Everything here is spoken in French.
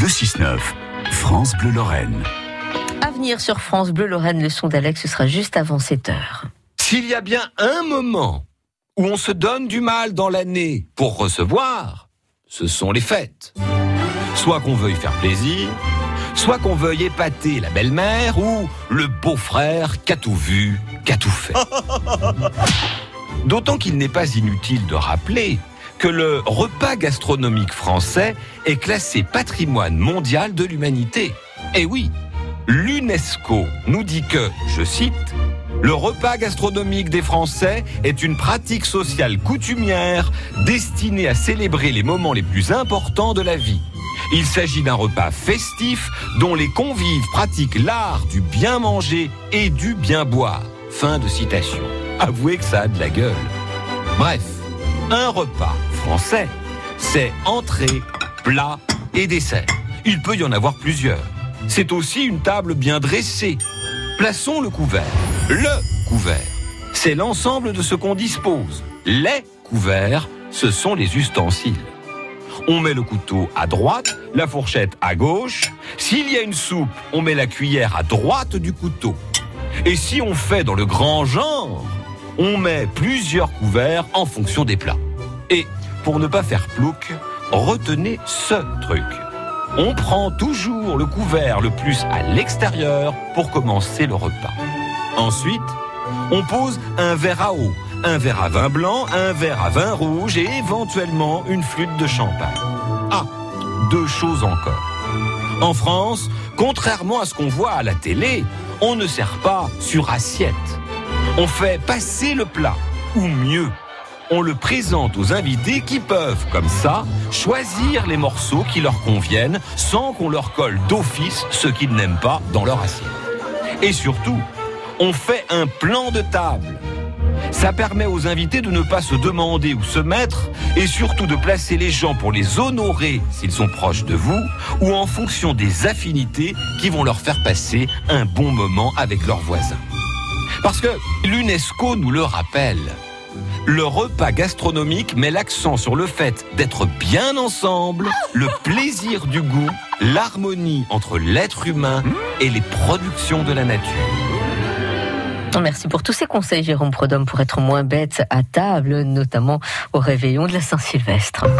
Le 6-9, France Bleu Lorraine. À venir sur France Bleu Lorraine, le son d'Alex, ce sera juste avant 7 heures. S'il y a bien un moment où on se donne du mal dans l'année pour recevoir, ce sont les fêtes. Soit qu'on veuille faire plaisir, soit qu'on veuille épater la belle-mère ou le beau-frère qu'a tout vu, qu'a tout fait. D'autant qu'il n'est pas inutile de rappeler que le repas gastronomique français est classé patrimoine mondial de l'humanité. Et oui, l'UNESCO nous dit que, je cite, le repas gastronomique des Français est une pratique sociale coutumière destinée à célébrer les moments les plus importants de la vie. Il s'agit d'un repas festif dont les convives pratiquent l'art du bien manger et du bien boire. Fin de citation. Avouez que ça a de la gueule. Bref, un repas français, c'est entrée, plat et dessert. Il peut y en avoir plusieurs. C'est aussi une table bien dressée. Plaçons le couvert. Le couvert, c'est l'ensemble de ce qu'on dispose. Les couverts, ce sont les ustensiles. On met le couteau à droite, la fourchette à gauche. S'il y a une soupe, on met la cuillère à droite du couteau. Et si on fait dans le grand genre, on met plusieurs couverts en fonction des plats. Et pour ne pas faire plouc, retenez ce truc. On prend toujours le couvert le plus à l'extérieur pour commencer le repas. Ensuite, on pose un verre à eau, un verre à vin blanc, un verre à vin rouge et éventuellement une flûte de champagne. Ah, deux choses encore. En France, contrairement à ce qu'on voit à la télé, on ne sert pas sur assiette. On fait passer le plat, ou mieux, on le présente aux invités qui peuvent, comme ça, choisir les morceaux qui leur conviennent sans qu'on leur colle d'office ce qu'ils n'aiment pas dans leur assiette. Et surtout, on fait un plan de table. Ça permet aux invités de ne pas se demander où se mettre et surtout de placer les gens pour les honorer s'ils sont proches de vous ou en fonction des affinités qui vont leur faire passer un bon moment avec leurs voisins. Parce que l'UNESCO nous le rappelle. Le repas gastronomique met l'accent sur le fait d'être bien ensemble, le plaisir du goût, l'harmonie entre l'être humain et les productions de la nature. Merci pour tous ces conseils, Jérôme Prodhomme, pour être moins bête à table, notamment au réveillon de la Saint-Sylvestre.